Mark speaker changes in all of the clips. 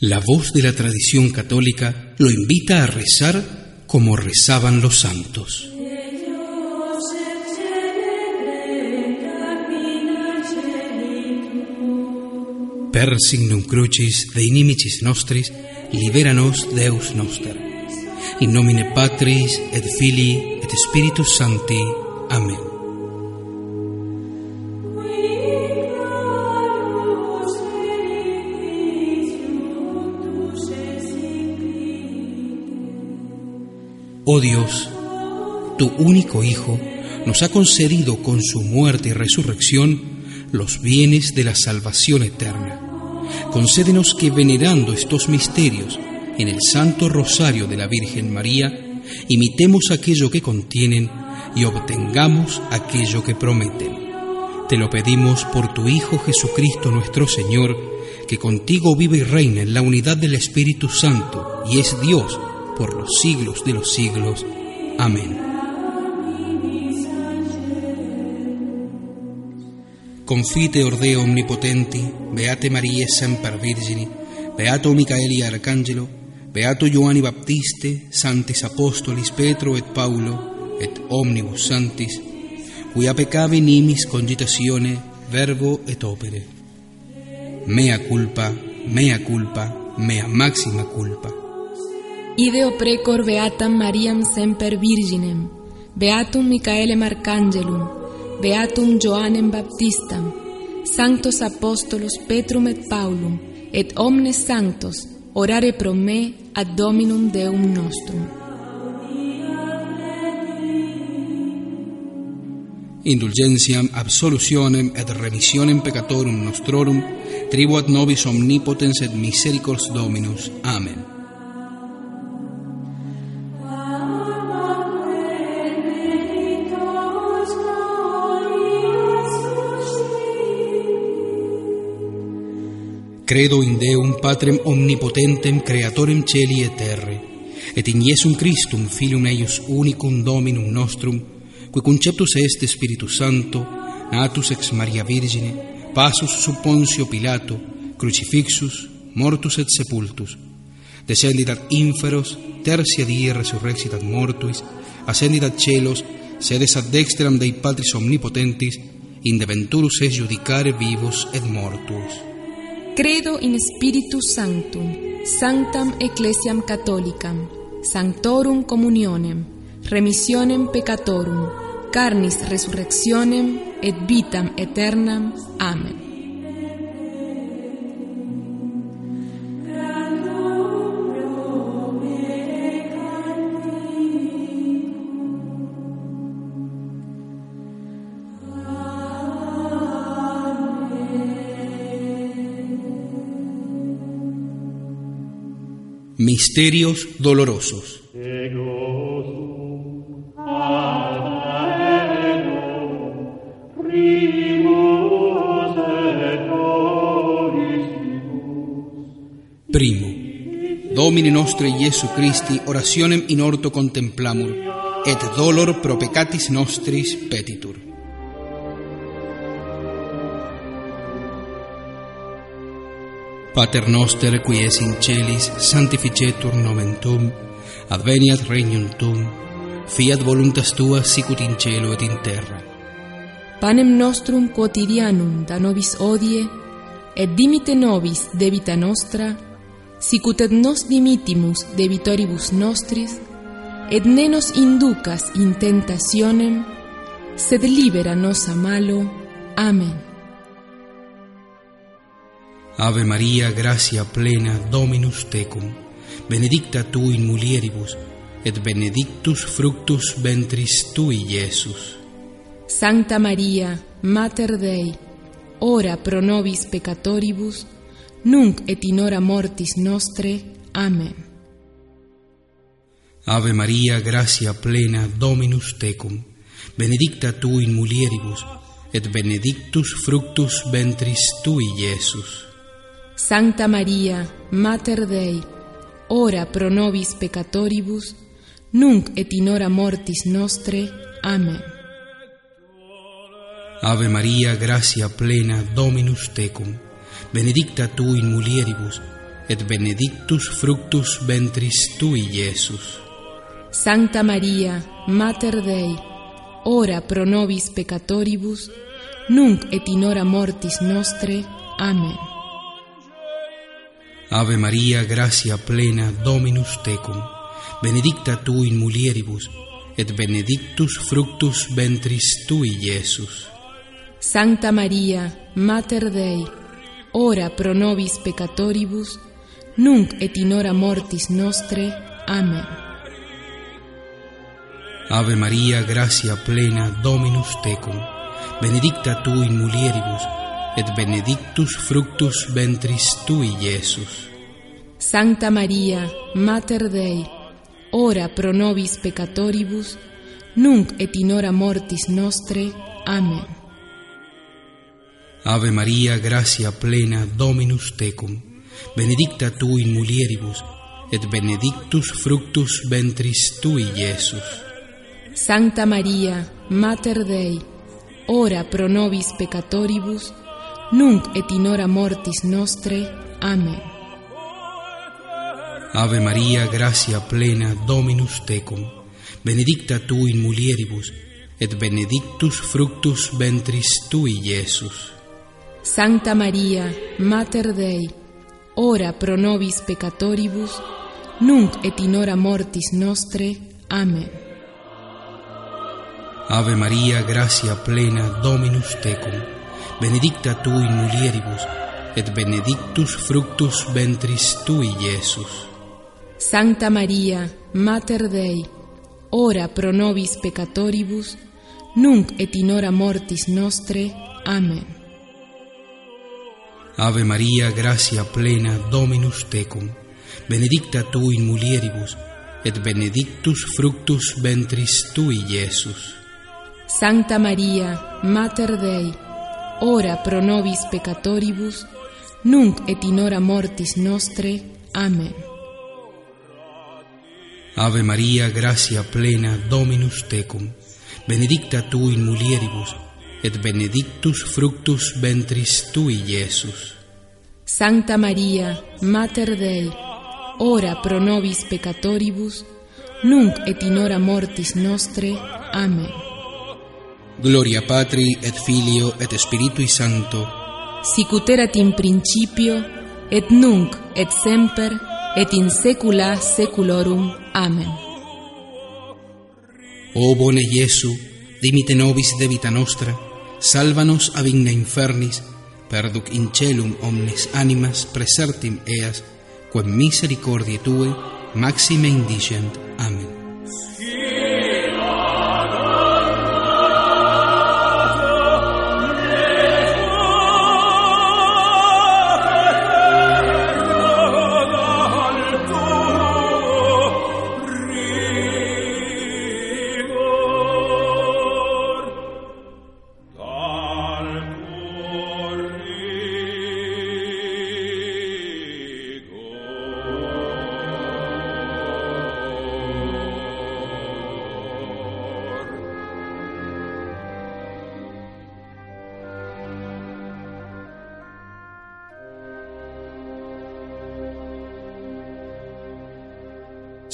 Speaker 1: La voz de la tradición católica lo invita a rezar como rezaban los santos. Per signum crucis de inimicis nostris, liberanos Deus noster. In nomine Patris et Filii et Spiritus Sancti. Amén. Oh Dios, tu único Hijo nos ha concedido con su muerte y resurrección los bienes de la salvación eterna. Concédenos que venerando estos misterios en el Santo Rosario de la Virgen María, imitemos aquello que contienen y obtengamos aquello que prometen. Te lo pedimos por tu Hijo Jesucristo nuestro Señor, que contigo vive y reina en la unidad del Espíritu Santo y es Dios por los siglos de los siglos. Amén. Confite ordeo omnipotenti, beate Maria semper Virgini, beato Micaeli Arcangelo, beato Ioanni Baptiste, santis apostolis Petro et Paulo, et omnibus santis, quia peccavi nimis cogitatione, verbo et opere. Mea culpa, mea culpa, mea maxima culpa.
Speaker 2: Ideo precor beatam Mariam semper Virginem, beatum Micaelem Arcangelum, beatum Joannem Baptistam, sanctos apostolos Petrum et Paulum, et omnes sanctos, orare pro me ad Dominum Deum nostrum.
Speaker 1: Indulgentiam absolutionem et remissionem peccatorum nostrorum, tribuat nobis omnipotens et misericors Dominus. Amen. Credo in Deum Patrem omnipotentem creatorem celi et terre, et in Iesum Christum filium eius unicum Dominum nostrum, qui conceptus est Spiritus Santo, natus ex Maria Virgine, passus sub Pontio Pilato, crucifixus, mortus et sepultus, descendit ad inferos, tertia die resurrexit ad mortuis, ascendit ad celos, sedes ad dexteram Dei Patris omnipotentis, in deventurus es judicare vivos et mortuos.
Speaker 2: Credo in Spiritus Sanctum, Sanctam Ecclesiam Catholicam, Sanctorum Communionem, Remissionem Peccatorum, Carnis Resurrectionem et Vitam Aeternam. Amen.
Speaker 1: Misterios dolorosos. Primo. Domine nostre Iesu Christi orationem in orto contemplamur, et dolor pro peccatis nostris petitur. Pater noster, qui es in celis, sanctificetur nomen tuum, adveniat regnum tuum, fiat voluntas tua sicut in cielo et in terra.
Speaker 2: Panem nostrum quotidianum da nobis odie, et dimite nobis debita nostra, sicut et nos dimitimus debitoribus nostris, et ne nos inducas in tentationem, sed libera nos a malo. Amen.
Speaker 1: Ave Maria, gracia plena, Dominus tecum, benedicta tu in mulieribus, et benedictus fructus ventris tui, Iesus.
Speaker 2: Sancta Maria, Mater Dei, ora pro nobis peccatoribus, nunc et in hora mortis nostre. Amen.
Speaker 1: Ave Maria, gracia plena, Dominus tecum, benedicta tu in mulieribus, et benedictus fructus ventris tui, Iesus.
Speaker 2: Sancta Maria, Mater Dei, ora pro nobis peccatoribus, nunc et in hora mortis nostre. Amen.
Speaker 1: Ave Maria, gracia plena, Dominus tecum, benedicta tu in mulieribus, et benedictus fructus ventris tui, Iesus.
Speaker 2: Sancta Maria, Mater Dei, ora pro nobis peccatoribus, nunc et in hora mortis nostre. Amen.
Speaker 1: Ave Maria, gratia plena, Dominus tecum, benedicta tu in mulieribus, et benedictus fructus ventris tui, Iesus.
Speaker 2: Sancta Maria, Mater Dei, ora pro nobis peccatoribus, nunc et in hora mortis nostre. Amen.
Speaker 1: Ave Maria, gratia plena, Dominus tecum, benedicta tu in mulieribus, et benedictus fructus ventris tui, Iesus.
Speaker 2: Sancta Maria, Mater Dei, ora pro nobis peccatoribus, nunc et in hora mortis nostre. Amen.
Speaker 1: Ave Maria, gratia plena, Dominus tecum, benedicta tu in mulieribus, et benedictus fructus ventris tui, Iesus.
Speaker 2: Sancta Maria, Mater Dei, ora pro nobis peccatoribus, nunc et in hora mortis nostre. Amen.
Speaker 1: Ave Maria, gratia plena, Dominus tecum, benedicta tu in mulieribus, et benedictus fructus ventris tui, Iesus.
Speaker 2: Sancta Maria, Mater Dei, ora pro nobis peccatoribus, nunc et in hora mortis nostre. Amen.
Speaker 1: Ave Maria, gratia plena, Dominus tecum, benedicta tu in mulieribus, et benedictus fructus ventris tui, Iesus.
Speaker 2: Sancta Maria, Mater Dei, ora pro nobis peccatoribus, nunc et in hora mortis nostre. Amen.
Speaker 1: Ave Maria, gratia plena, Dominus tecum, benedicta tu in mulieribus, et benedictus fructus ventris tui, Iesus.
Speaker 2: Sancta Maria, Mater Dei, ora pro nobis peccatoribus, nunc et in hora mortis nostre. Amen.
Speaker 1: Ave Maria, gratia plena, Dominus tecum, benedicta tu in mulieribus, et benedictus fructus ventris tui, Iesus.
Speaker 2: Sancta Maria, Mater Dei, ora pro nobis peccatoribus, nunc et in hora mortis nostre. Amen.
Speaker 1: Gloria Patri et Filio et Spiritui Sancto.
Speaker 2: Sicut erat in principio et nunc et semper et in saecula saeculorum. Amen.
Speaker 1: O bone Iesu, dimite nobis debita nostra, salvanos ab igna infernis, perduc in celum omnes animas presertim eas, quem misericordiae tue maxime indigent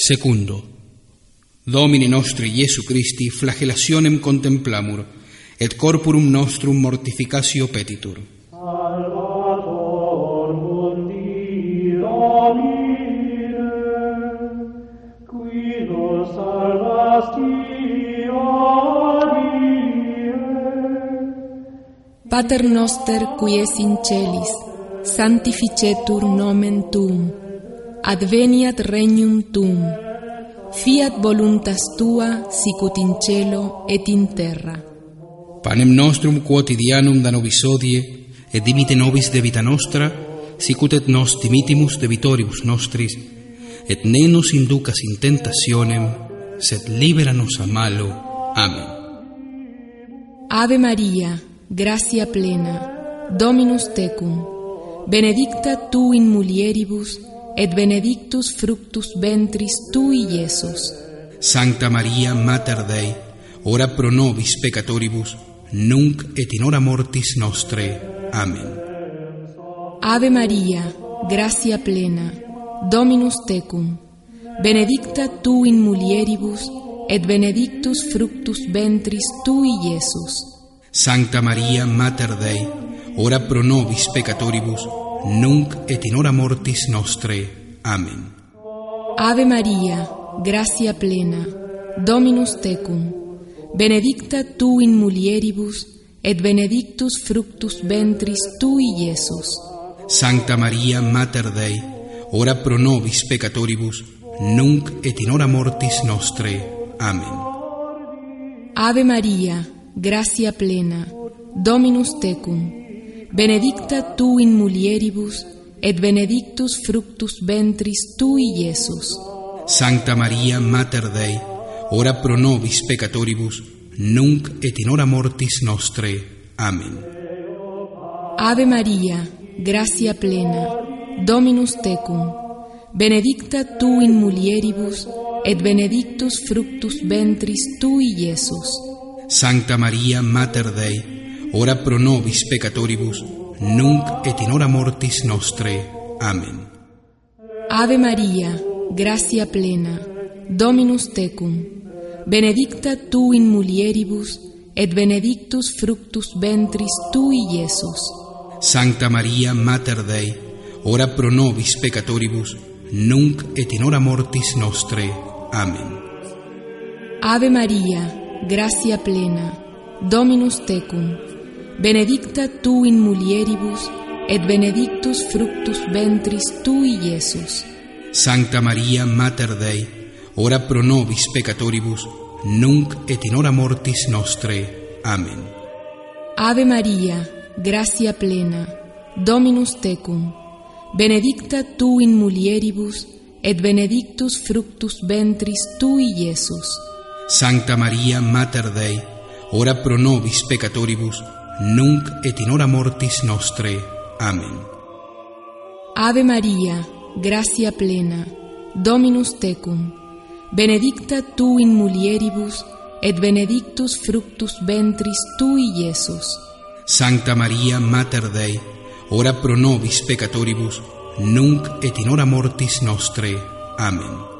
Speaker 1: Secundo, Domini nostri Iesu Christi flagellationem contemplamur, et corporum nostrum mortificatio petitur.
Speaker 3: Salvator mundi domine, qui nos salvasti.
Speaker 2: Pater noster qui es in celis, sanctificetur nomen tuum, adveniat regnum tuum, fiat voluntas tua sicut in cielo et in terra.
Speaker 1: Panem nostrum quotidianum da nobis odie, et dimite nobis debita nostra, sicut et nos dimitimus debitoribus nostris, et ne nos inducas in tentationem, sed libera nos a malo. Amen.
Speaker 2: Ave Maria, gratia plena, Dominus tecum, benedicta tu in mulieribus, et benedictus fructus ventris tui, Iesus.
Speaker 1: Sancta Maria, Mater Dei, ora pro nobis peccatoribus, nunc et in hora mortis nostre. Amen.
Speaker 2: Ave Maria, gracia plena, Dominus tecum, benedicta tu in mulieribus, et benedictus fructus ventris tui, Iesus.
Speaker 1: Sancta Maria, Mater Dei, ora pro nobis peccatoribus, nunc et in hora mortis nostre. Amen.
Speaker 2: Ave Maria, gracia plena, Dominus tecum, benedicta tu in mulieribus, et benedictus fructus ventris tui, Iesus.
Speaker 1: Sancta Maria, Mater Dei, ora pro nobis peccatoribus, nunc et in hora mortis nostre. Amen.
Speaker 2: Ave Maria, gracia plena, Dominus tecum, benedicta tu in mulieribus, et benedictus fructus ventris tui, Iesus.
Speaker 1: Sancta Maria, Mater Dei, ora pro nobis peccatoribus, nunc et in hora mortis nostre. Amen.
Speaker 2: Ave Maria, gracia plena, Dominus tecum, benedicta tu in mulieribus, et benedictus fructus ventris tui, Iesus.
Speaker 1: Sancta Maria, Mater Dei, ora pro nobis peccatoribus, nunc et in hora mortis nostre. Amen.
Speaker 2: Ave Maria, gracia plena, Dominus tecum, benedicta tu in mulieribus, et benedictus fructus ventris tui, Iesus.
Speaker 1: Sancta Maria, Mater Dei, ora pro nobis peccatoribus, nunc et in hora mortis nostre. Amen.
Speaker 2: Ave Maria, gracia plena, Dominus tecum, benedicta tu in mulieribus, et benedictus fructus ventris tui, Iesus.
Speaker 1: Sancta Maria, Mater Dei, ora pro nobis peccatoribus, nunc et in hora mortis nostre. Amen.
Speaker 2: Ave Maria, gracia plena, Dominus tecum, benedicta tu in mulieribus, et benedictus fructus ventris tui, Iesus.
Speaker 1: Sancta Maria, Mater Dei, ora pro nobis peccatoribus, nunc et in hora mortis nostre. Amen.
Speaker 2: Ave Maria, gracia plena, Dominus tecum, benedicta tu in mulieribus, et benedictus fructus ventris tui, Iesus.
Speaker 1: Sancta Maria, Mater Dei, ora pro nobis peccatoribus, nunc et in hora mortis nostre. Amen.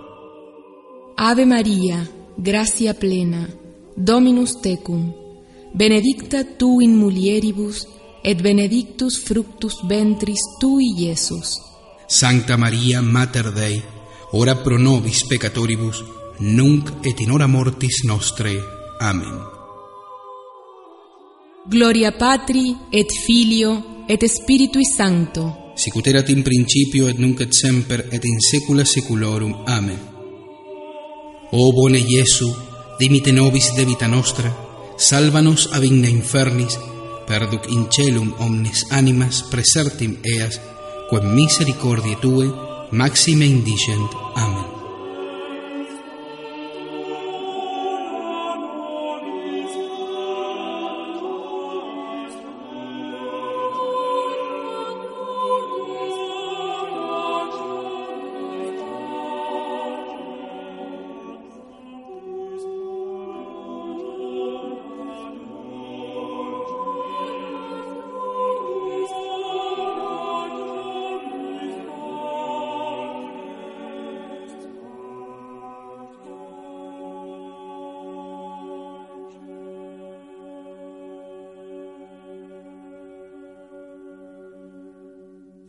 Speaker 2: Ave Maria, gracia plena, Dominus tecum, benedicta tu in mulieribus, et benedictus fructus ventris tui, Iesus.
Speaker 1: Sancta Maria, Mater Dei, ora pro nobis peccatoribus, nunc et in hora mortis nostre. Amen.
Speaker 2: Gloria Patri et Filio et Spiritui Sancto.
Speaker 1: Sicut erat in principio et nunc et semper et in saecula saeculorum. Amen. O bone Iesu, dimite nobis de vita nostra, salvanos a infernis, perduc in celum omnes animas presertim eas, quem misericordiae tue maxime indigent. Amen.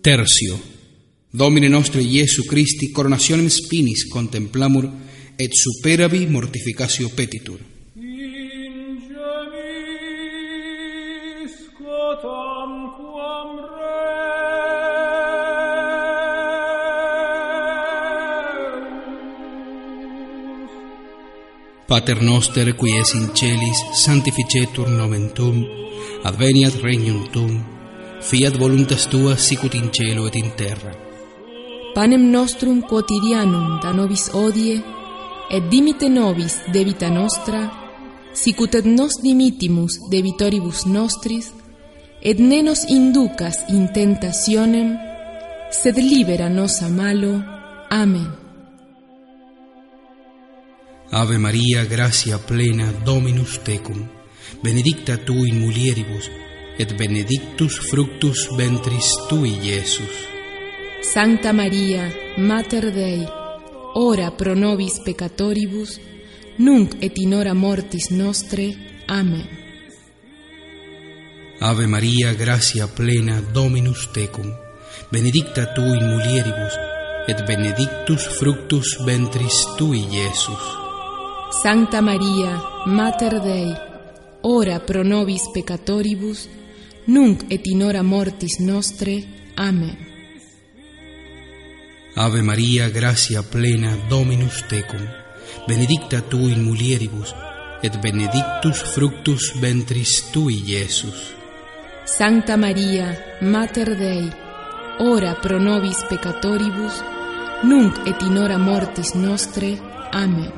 Speaker 1: Tercio. Domine nostre Iesu Christi coronationem spinis contemplamur et superavi mortificatio petitur. Pater noster qui es in celis, sanctificetur nomen tuum, adveniat regnum tuum, fiat voluntas tua sicut in cielo et in terra.
Speaker 2: Panem nostrum quotidianum da nobis odie, et dimite nobis debita nostra, sicut et nos dimitimus debitoribus nostris, et ne nos inducas in tentationem, sed libera nos a malo. Amen.
Speaker 1: Ave Maria, gratia plena, Dominus tecum, benedicta tu in mulieribus, et benedictus fructus ventris tui Iesus
Speaker 2: Sancta Maria, Mater Dei, ora pro nobis peccatoribus, nunc et in hora mortis nostre. Amen.
Speaker 1: Ave Maria, gracia plena, Dominus tecum, benedicta tu in mulieribus, et benedictus fructus ventris tui, Iesus.
Speaker 2: Sancta Maria, Mater Dei, ora pro nobis peccatoribus, nunc et in hora mortis nostre. Amen.
Speaker 1: Ave Maria, gracia plena, Dominus tecum, benedicta tu in mulieribus, et benedictus fructus ventris tui, Iesus.
Speaker 2: Sancta Maria, Mater Dei, ora pro nobis peccatoribus, nunc et in hora mortis nostre. Amen.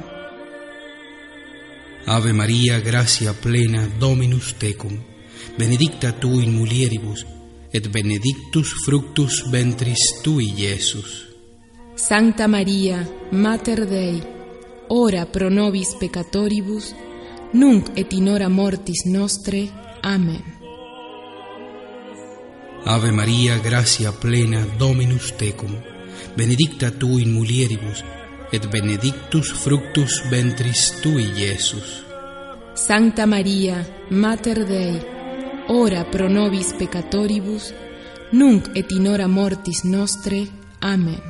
Speaker 1: Ave Maria, gracia plena, Dominus tecum, benedicta tu in mulieribus, et benedictus fructus ventris tui, Iesus.
Speaker 2: Sancta Maria, Mater Dei, ora pro nobis peccatoribus, nunc et in hora mortis nostre. Amen.
Speaker 1: Ave Maria, gracia plena, Dominus tecum, benedicta tu in mulieribus, et benedictus fructus ventris tui, Iesus.
Speaker 2: Sancta Maria, Mater Dei, ora pro nobis peccatoribus, nunc et in hora mortis nostre. Amen.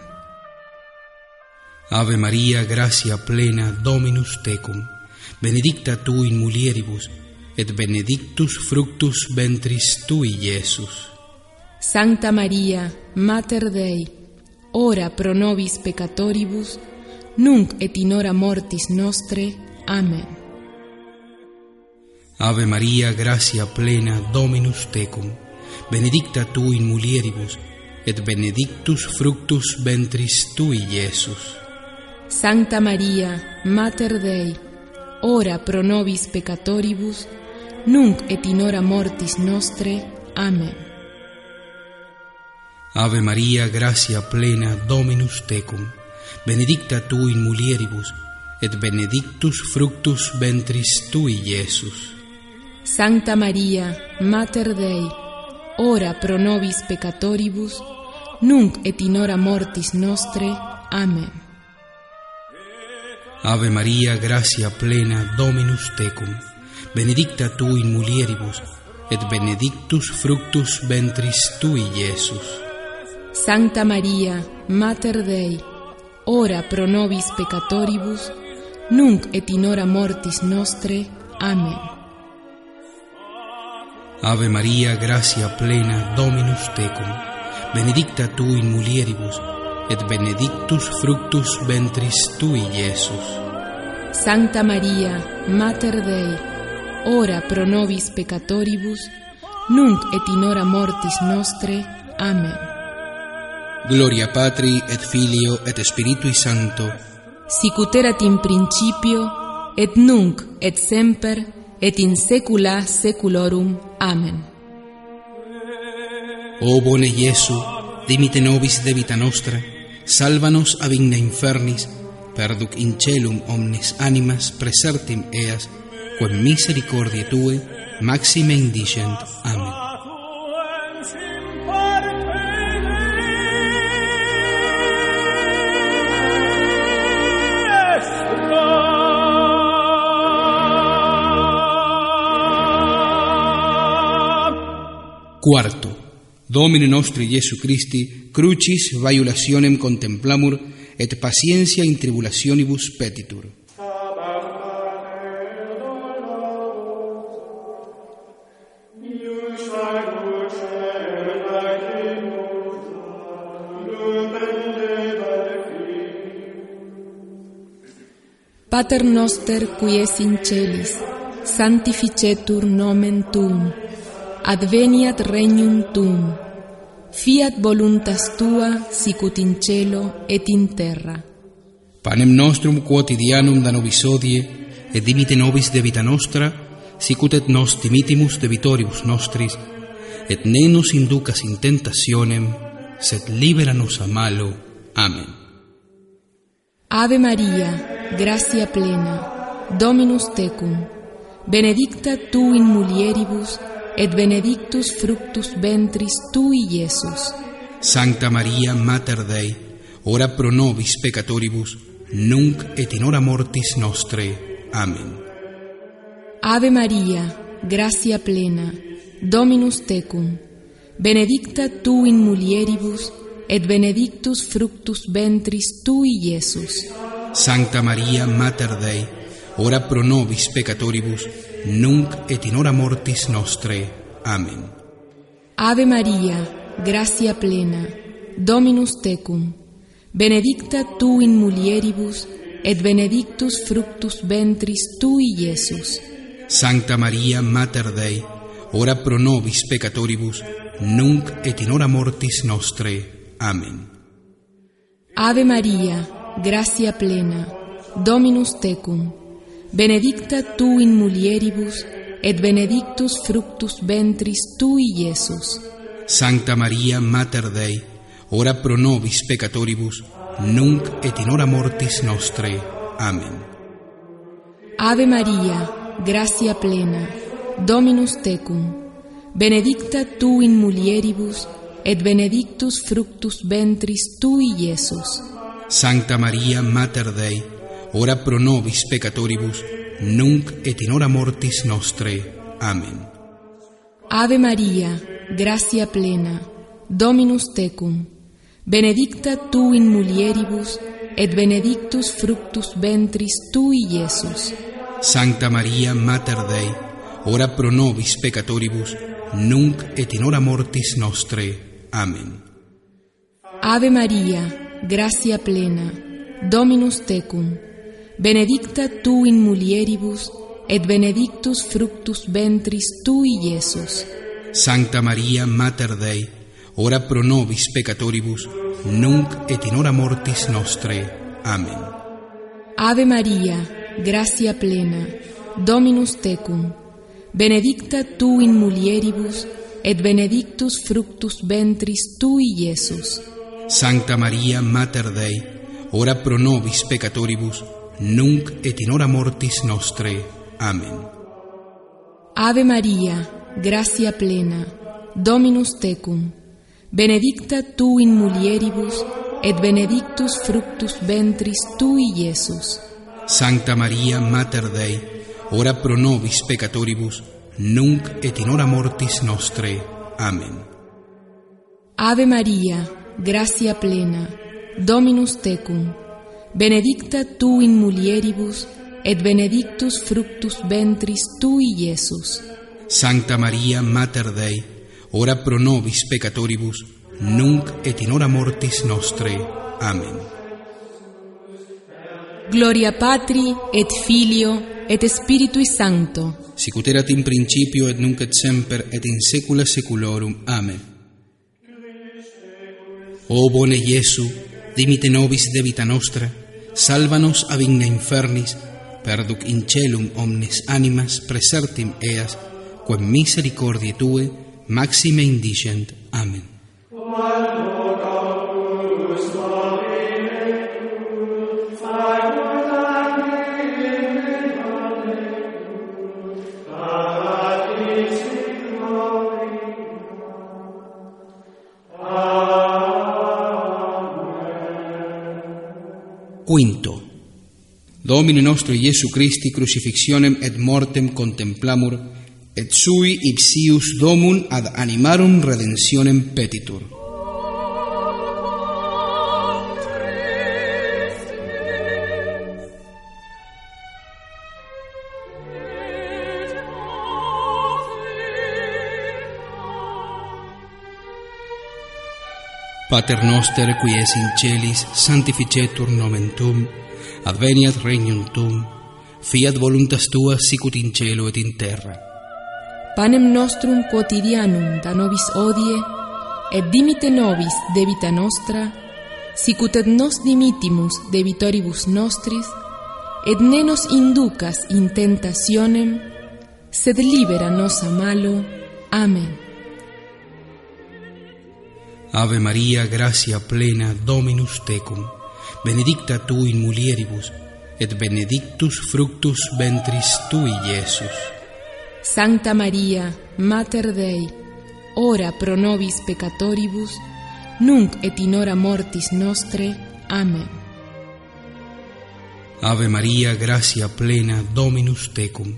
Speaker 1: Ave Maria, gracia plena, Dominus tecum, benedicta tu in mulieribus, et benedictus fructus ventris tui, Iesus.
Speaker 2: Sancta Maria, Mater Dei, ora pro nobis peccatoribus, nunc et in hora mortis nostre. Amen.
Speaker 1: Ave Maria, gracia plena, Dominus tecum, benedicta tu in mulieribus, et benedictus fructus ventris tui, Iesus.
Speaker 2: Sancta Maria, Mater Dei, ora pro nobis peccatoribus, nunc et in hora mortis nostre. Amen.
Speaker 1: Ave Maria, gracia plena, Dominus tecum, benedicta tu in mulieribus, et benedictus fructus ventris tui, Iesus.
Speaker 2: Sancta Maria, Mater Dei, ora pro nobis peccatoribus, nunc et in hora mortis nostre. Amen.
Speaker 1: Ave Maria, gracia plena, Dominus tecum, benedicta tu in mulieribus, et benedictus fructus ventris tui, Iesus.
Speaker 2: Sancta Maria, Mater Dei, ora pro nobis peccatoribus, nunc et in hora mortis nostre. Amen.
Speaker 1: Ave Maria, gratia plena, Dominus tecum, benedicta tu in mulieribus, et benedictus fructus ventris tui, Iesus.
Speaker 2: Santa Maria, Mater Dei, ora pro nobis peccatoribus, nunc et in hora mortis nostre. Amen.
Speaker 1: Gloria Patri et Filio et Spiritui Sancto.
Speaker 2: Sic ut erat in principio et nunc et semper et in saecula saeculorum. Amen.
Speaker 1: O bone Iesu, dimite nobis de vita nostra, salvanos a infernis, perduc in celum omnes animas presertim eas, quem misericordiae tue maxime indigent. Amen. quarto, Domine nostri Iesu Christi, crucis violationem contemplamur, et patientia in tribulationibus petitur.
Speaker 2: Pater noster qui es in celis, sanctificetur nomen tuum, adveniat regnum tuum, fiat voluntas tua sicut in cielo et in terra.
Speaker 1: Panem nostrum quotidianum da nobis odie, et dimite nobis debita nostra, sicut et nos dimitimus debitoribus nostris, et ne nos inducas in tentationem, sed libera nos a malo. Amen.
Speaker 2: Ave Maria, gratia plena, Dominus tecum, benedicta tu in mulieribus, et benedictus fructus ventris tui, Iesus.
Speaker 1: Sancta Maria Mater Dei, ora pro nobis peccatoribus, nunc et in hora mortis nostre. Amen.
Speaker 2: Ave Maria, gracia plena, Dominus tecum, benedicta tu in mulieribus, et benedictus fructus ventris tui, Iesus.
Speaker 1: Sancta Maria Mater Dei, ora pro nobis peccatoribus, nunc et in hora mortis nostre. Amen.
Speaker 2: Ave Maria, gracia plena, Dominus tecum, benedicta tu in mulieribus, et benedictus fructus ventris tui, Iesus.
Speaker 1: Sancta Maria Mater Dei, ora pro nobis peccatoribus, nunc et in hora mortis nostre. Amen.
Speaker 2: Ave Maria, gracia plena, Dominus tecum, benedicta tu in mulieribus, et benedictus fructus ventris tui, Iesus.
Speaker 1: Sancta Maria Mater Dei, ora pro nobis peccatoribus, nunc et in hora mortis nostre. Amen.
Speaker 2: Ave Maria, gracia plena, Dominus tecum, benedicta tu in mulieribus, et benedictus fructus ventris tui, Iesus.
Speaker 1: Sancta Maria Mater Dei, ora pro nobis peccatoribus, nunc et in hora mortis nostre. Amen.
Speaker 2: Ave Maria, gracia plena, Dominus tecum, benedicta tu in mulieribus, et benedictus fructus ventris tui, Iesus.
Speaker 1: Sancta Maria Mater Dei, ora pro nobis peccatoribus, nunc et in hora mortis nostre. Amen.
Speaker 2: Ave Maria, gracia plena, Dominus tecum, benedicta tu in mulieribus, et benedictus fructus ventris tui, Iesus.
Speaker 1: Sancta Maria Mater Dei, ora pro nobis peccatoribus, nunc et in hora mortis nostre. Amen.
Speaker 2: Ave Maria, gracia plena, Dominus tecum, benedicta tu in mulieribus, et benedictus fructus ventris tui, Iesus.
Speaker 1: Sancta Maria Mater Dei, ora pro nobis peccatoribus, nunc et in hora mortis nostre. Amen.
Speaker 2: Ave Maria, gracia plena, Dominus tecum, benedicta tu in mulieribus, et benedictus fructus ventris tui, Iesus.
Speaker 1: Sancta Maria Mater Dei, ora pro nobis peccatoribus, nunc et in hora mortis nostre. Amen.
Speaker 2: Ave Maria, gracia plena, Dominus tecum, benedicta tu in mulieribus, et benedictus fructus ventris tui, Iesus.
Speaker 1: Sancta Maria Mater Dei, ora pro nobis peccatoribus, nunc et in hora mortis nostre. Amen.
Speaker 2: Gloria Patri et Filio et Spiritui Sancto.
Speaker 1: Sicut erat in principio et nunc et semper et in saecula saeculorum. Amen. O bone Iesu, dimite nobis de vita nostra, salvanos ab igna infernis, perduc in celum omnes animas presertim eas, quem misericordiae Tue maxime indigent. Amen. Quinto. Domine nostro Iesu Christi crucifixionem et mortem contemplamur, et sui ipsius domum ad animarum redentionem petitur. Pater noster qui es in celis, sanctificetur nomen tuum, adveniat regnum tuum, fiat voluntas tua sicut in cielo et in terra.
Speaker 2: Panem nostrum quotidianum da nobis odie, et dimite nobis debita nostra, sicut et nos dimitimus debitoribus nostris, et ne nos inducas in tentationem, sed libera nos a malo. Amen.
Speaker 1: Ave Maria, gracia plena, Dominus tecum, benedicta tu in mulieribus, et benedictus fructus ventris tui, Iesus.
Speaker 2: Sancta Maria, Mater Dei, ora pro nobis peccatoribus, nunc et in hora mortis nostre. Amen.
Speaker 1: Ave María, gracia plena, Dominus tecum,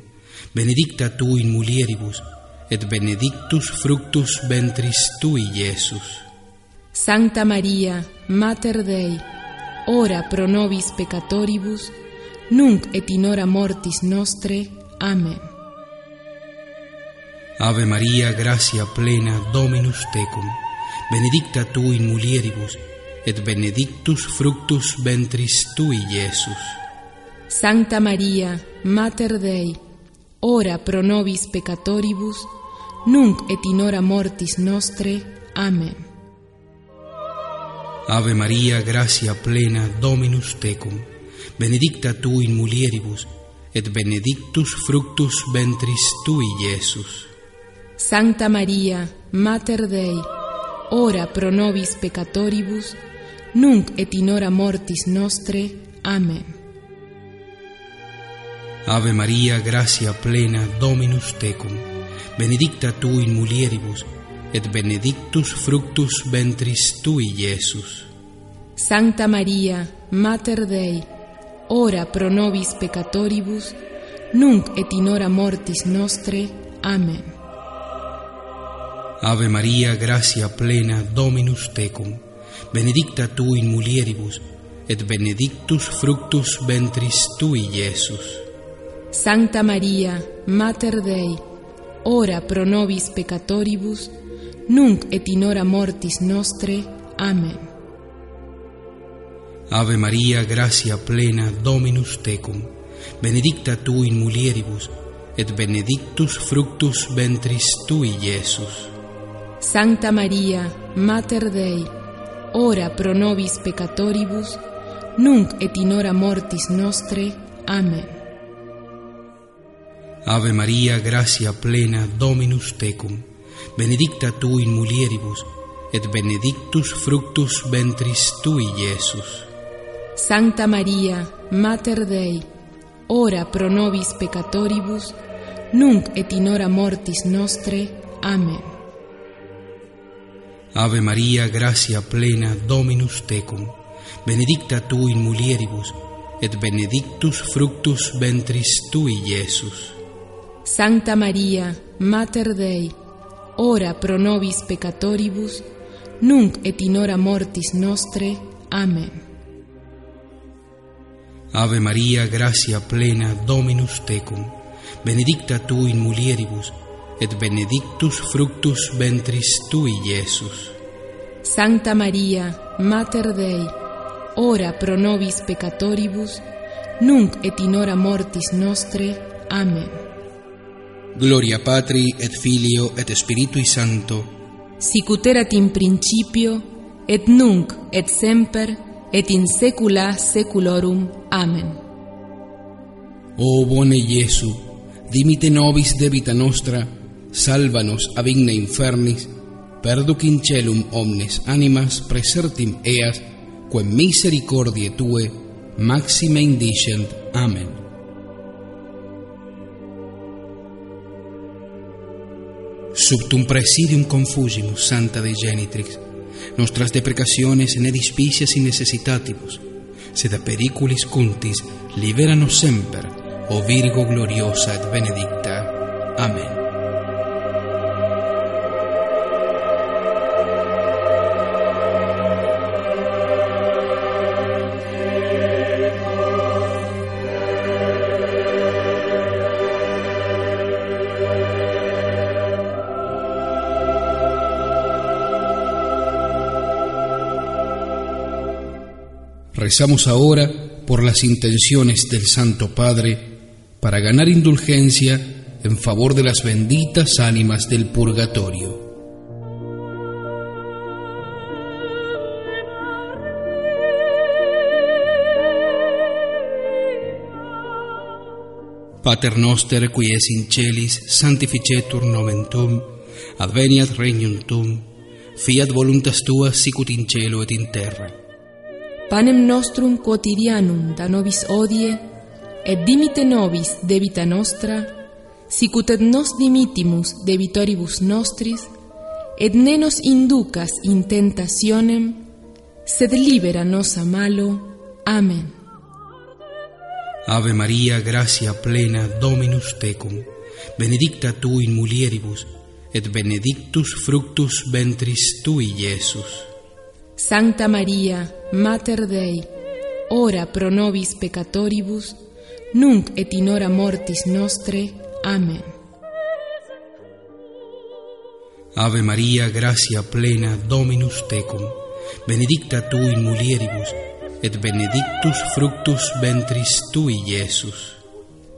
Speaker 1: benedicta tu in mulieribus, et benedictus fructus ventris tui, Iesus.
Speaker 2: Sancta Maria, Mater Dei, ora pro nobis peccatoribus, nunc et in hora mortis nostre. Amen.
Speaker 1: Ave María, gracia plena, Dominus tecum, benedicta tu in mulieribus, et benedictus fructus ventris tui, Iesus.
Speaker 2: Sancta Maria, Mater Dei, ora pro nobis peccatoribus, nunc et in hora mortis nostre. Amen.
Speaker 1: Ave María, gracia plena, Dominus tecum, benedicta tu in mulieribus, et benedictus fructus ventris tui, Iesus.
Speaker 2: Sancta Maria, Mater Dei, ora pro nobis peccatoribus, nunc et in hora mortis nostre. Amen.
Speaker 1: Ave María, gracia plena, Dominus tecum, benedicta tu in mulieribus, et benedictus fructus ventris tui, Iesus.
Speaker 2: Sancta Maria, Mater Dei, ora pro nobis peccatoribus, nunc et in hora mortis nostre. Amen.
Speaker 1: Ave María, gracia plena, Dominus tecum, benedicta tu in mulieribus, et benedictus fructus ventris tui, Iesus.
Speaker 2: Sancta Maria, Mater Dei, ora pro nobis peccatoribus, nunc et in hora mortis nostre. Amen.
Speaker 1: Ave María, gracia plena, Dominus tecum, benedicta tu in mulieribus, et benedictus fructus ventris tui, Iesus.
Speaker 2: Sancta Maria, Mater Dei, ora pro nobis peccatoribus, nunc et in hora mortis nostre. Amen.
Speaker 1: Ave María, gracia plena, Dominus tecum, benedicta tu in mulieribus, et benedictus fructus ventris tui, Iesus.
Speaker 2: Sancta Maria, Mater Dei, ora pro nobis peccatoribus, nunc et in hora mortis nostre. Amen.
Speaker 1: Ave María, gracia plena, Dominus tecum, benedicta tu in mulieribus, et benedictus fructus ventris tui, Iesus.
Speaker 2: Sancta Maria, Mater Dei, ora pro nobis peccatoribus, nunc et in hora mortis nostre. Amen.
Speaker 1: Ave Maria, gratia plena, Dominus tecum, benedicta tu in mulieribus, et benedictus fructus ventris tui, Iesus.
Speaker 2: Sancta Maria, Mater Dei, ora pro nobis peccatoribus, nunc et in hora mortis nostre. Amen.
Speaker 1: Gloria Patri et Filio et Spiritui Sancto,
Speaker 2: Sic ut erat in principio, et nunc, et semper, et in saecula saeculorum. Amen.
Speaker 1: O bone Iesu, dimite nobis de vita nostra, salvanos a vigna infernis, perduc in celum omnes animas presertim eas, quem misericordiae tue, maxime indicent. Amen. Subtum presidium confugimus, Santa Dei Genitrix, nostras deprecaciones ne dispicias in necessitatibus, sed a periculis cuntis liberanos semper, o Virgo gloriosa et benedicta. Amen. Rezamos ahora por las intenciones del Santo Padre para ganar indulgencia en favor de las benditas ánimas del purgatorio. Pater noster qui es in celis sanctificetur nomen tuum adveniat regnum tuum fiat voluntas tua sicut in cielo et in terra
Speaker 2: Panem nostrum quotidianum da nobis odie, et dimite nobis debita nostra, sicut et nos dimitimus debitoribus nostris, et ne nos inducas in tentationem, sed libera nos a malo. Amén.
Speaker 1: Ave María, gracia plena, Dominus tecum, benedicta tu in mulieribus, et benedictus fructus ventris tui, Iesus.
Speaker 2: Sancta María, Mater Dei, ora pro nobis peccatoribus, nunc et in hora mortis nostre. Amén.
Speaker 1: Ave María, gracia plena, Dominus tecum, benedicta tu in mulieribus, et benedictus fructus ventris tui, Iesus.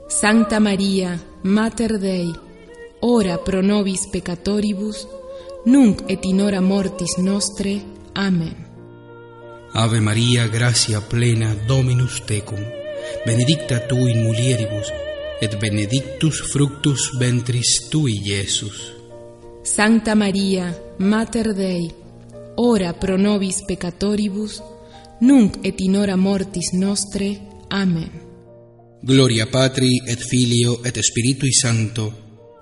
Speaker 2: Sancta María, Mater Dei, ora pro nobis peccatoribus, nunc et in hora mortis nostre. Amén.
Speaker 1: Ave María, gracia plena, Dominus tecum, benedicta tu in mulieribus, et benedictus fructus ventris tui, Iesus.
Speaker 2: Sancta María, Mater Dei, ora pro nobis peccatoribus, nunc et in hora mortis nostre. Amén.
Speaker 1: Gloria Patri et Filio et Spiritui Sancto,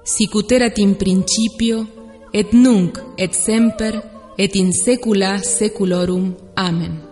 Speaker 2: Sicut erat in principio, et nunc et semper, et in saecula saeculorum. Amen.